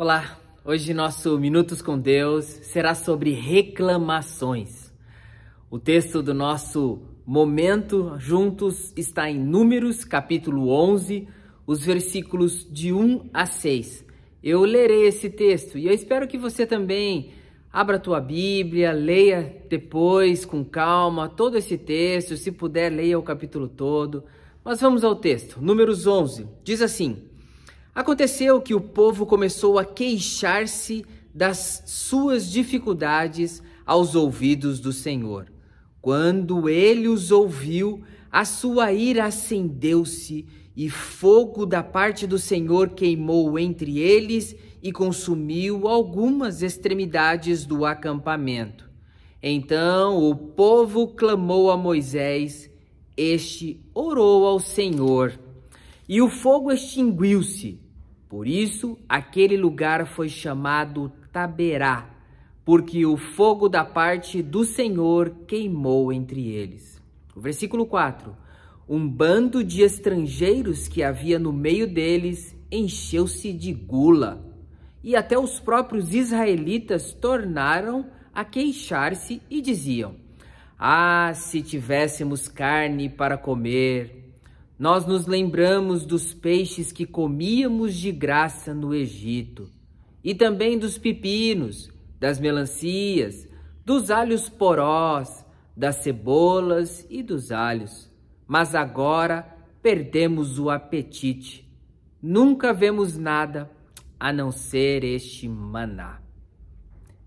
Olá, hoje nosso Minutos com Deus será sobre reclamações. O texto do nosso momento juntos está em Números, capítulo 11, os versículos de 1 a 6. Eu lerei esse texto e eu espero que você também abra a tua Bíblia, leia depois com calma todo esse texto, se puder leia o capítulo todo. Mas vamos ao texto. Números 11 diz assim: Aconteceu que o povo começou a queixar-se das suas dificuldades aos ouvidos do Senhor. Quando ele os ouviu, a sua ira acendeu-se e fogo da parte do Senhor queimou entre eles e consumiu algumas extremidades do acampamento. Então o povo clamou a Moisés, este orou ao Senhor, e o fogo extinguiu-se por isso, aquele lugar foi chamado Taberá, porque o fogo da parte do Senhor queimou entre eles. O versículo 4. Um bando de estrangeiros que havia no meio deles encheu-se de gula, e até os próprios israelitas tornaram a queixar-se e diziam: Ah, se tivéssemos carne para comer! Nós nos lembramos dos peixes que comíamos de graça no Egito, e também dos pepinos, das melancias, dos alhos porós, das cebolas e dos alhos. Mas agora perdemos o apetite. Nunca vemos nada a não ser este maná.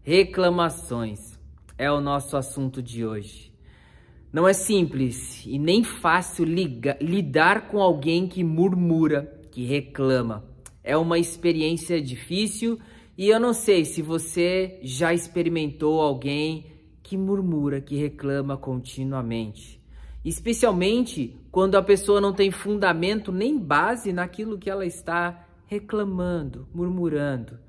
Reclamações é o nosso assunto de hoje. Não é simples e nem fácil lidar com alguém que murmura, que reclama. É uma experiência difícil e eu não sei se você já experimentou alguém que murmura, que reclama continuamente. Especialmente quando a pessoa não tem fundamento nem base naquilo que ela está reclamando, murmurando.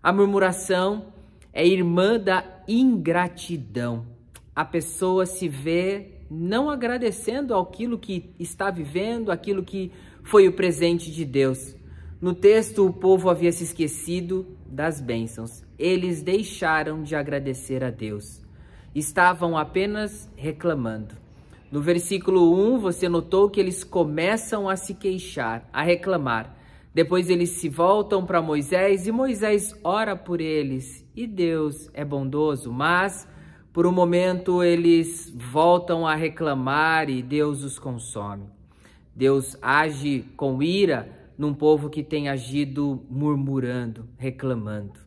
A murmuração é irmã da ingratidão. A pessoa se vê não agradecendo aquilo que está vivendo, aquilo que foi o presente de Deus. No texto, o povo havia se esquecido das bênçãos. Eles deixaram de agradecer a Deus. Estavam apenas reclamando. No versículo 1, você notou que eles começam a se queixar, a reclamar. Depois eles se voltam para Moisés e Moisés ora por eles. E Deus é bondoso, mas por um momento eles voltam a reclamar e Deus os consome. Deus age com ira num povo que tem agido murmurando, reclamando.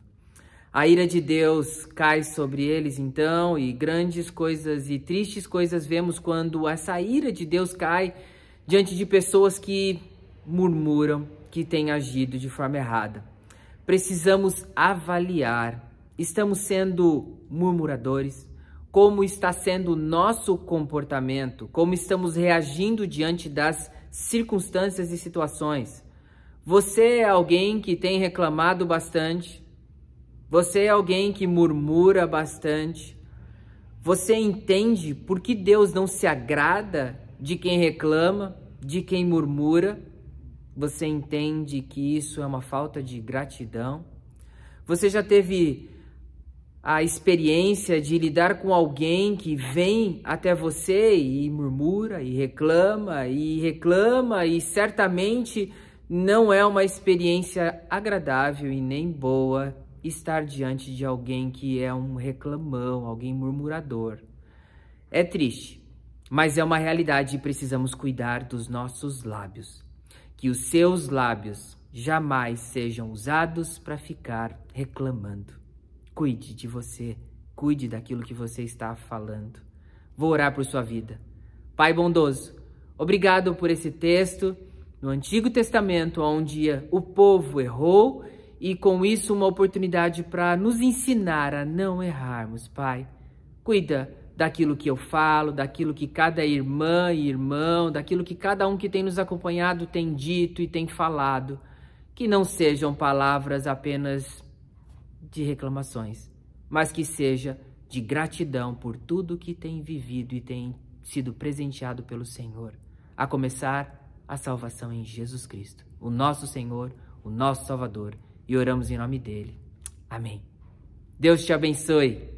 A ira de Deus cai sobre eles então, e grandes coisas e tristes coisas vemos quando essa ira de Deus cai diante de pessoas que murmuram, que têm agido de forma errada. Precisamos avaliar: estamos sendo murmuradores? Como está sendo o nosso comportamento, como estamos reagindo diante das circunstâncias e situações. Você é alguém que tem reclamado bastante? Você é alguém que murmura bastante? Você entende por que Deus não se agrada de quem reclama, de quem murmura? Você entende que isso é uma falta de gratidão? Você já teve a experiência de lidar com alguém que vem até você e murmura e reclama e reclama e certamente não é uma experiência agradável e nem boa estar diante de alguém que é um reclamão, alguém murmurador. É triste, mas é uma realidade e precisamos cuidar dos nossos lábios. Que os seus lábios jamais sejam usados para ficar reclamando. Cuide de você, cuide daquilo que você está falando. Vou orar por sua vida. Pai bondoso, obrigado por esse texto no Antigo Testamento, onde o povo errou e com isso uma oportunidade para nos ensinar a não errarmos, Pai. Cuida daquilo que eu falo, daquilo que cada irmã e irmão, daquilo que cada um que tem nos acompanhado tem dito e tem falado. Que não sejam palavras apenas de reclamações, mas que seja de gratidão por tudo que tem vivido e tem sido presenteado pelo Senhor, a começar a salvação em Jesus Cristo, o nosso Senhor, o nosso Salvador e oramos em nome dele. Amém. Deus te abençoe.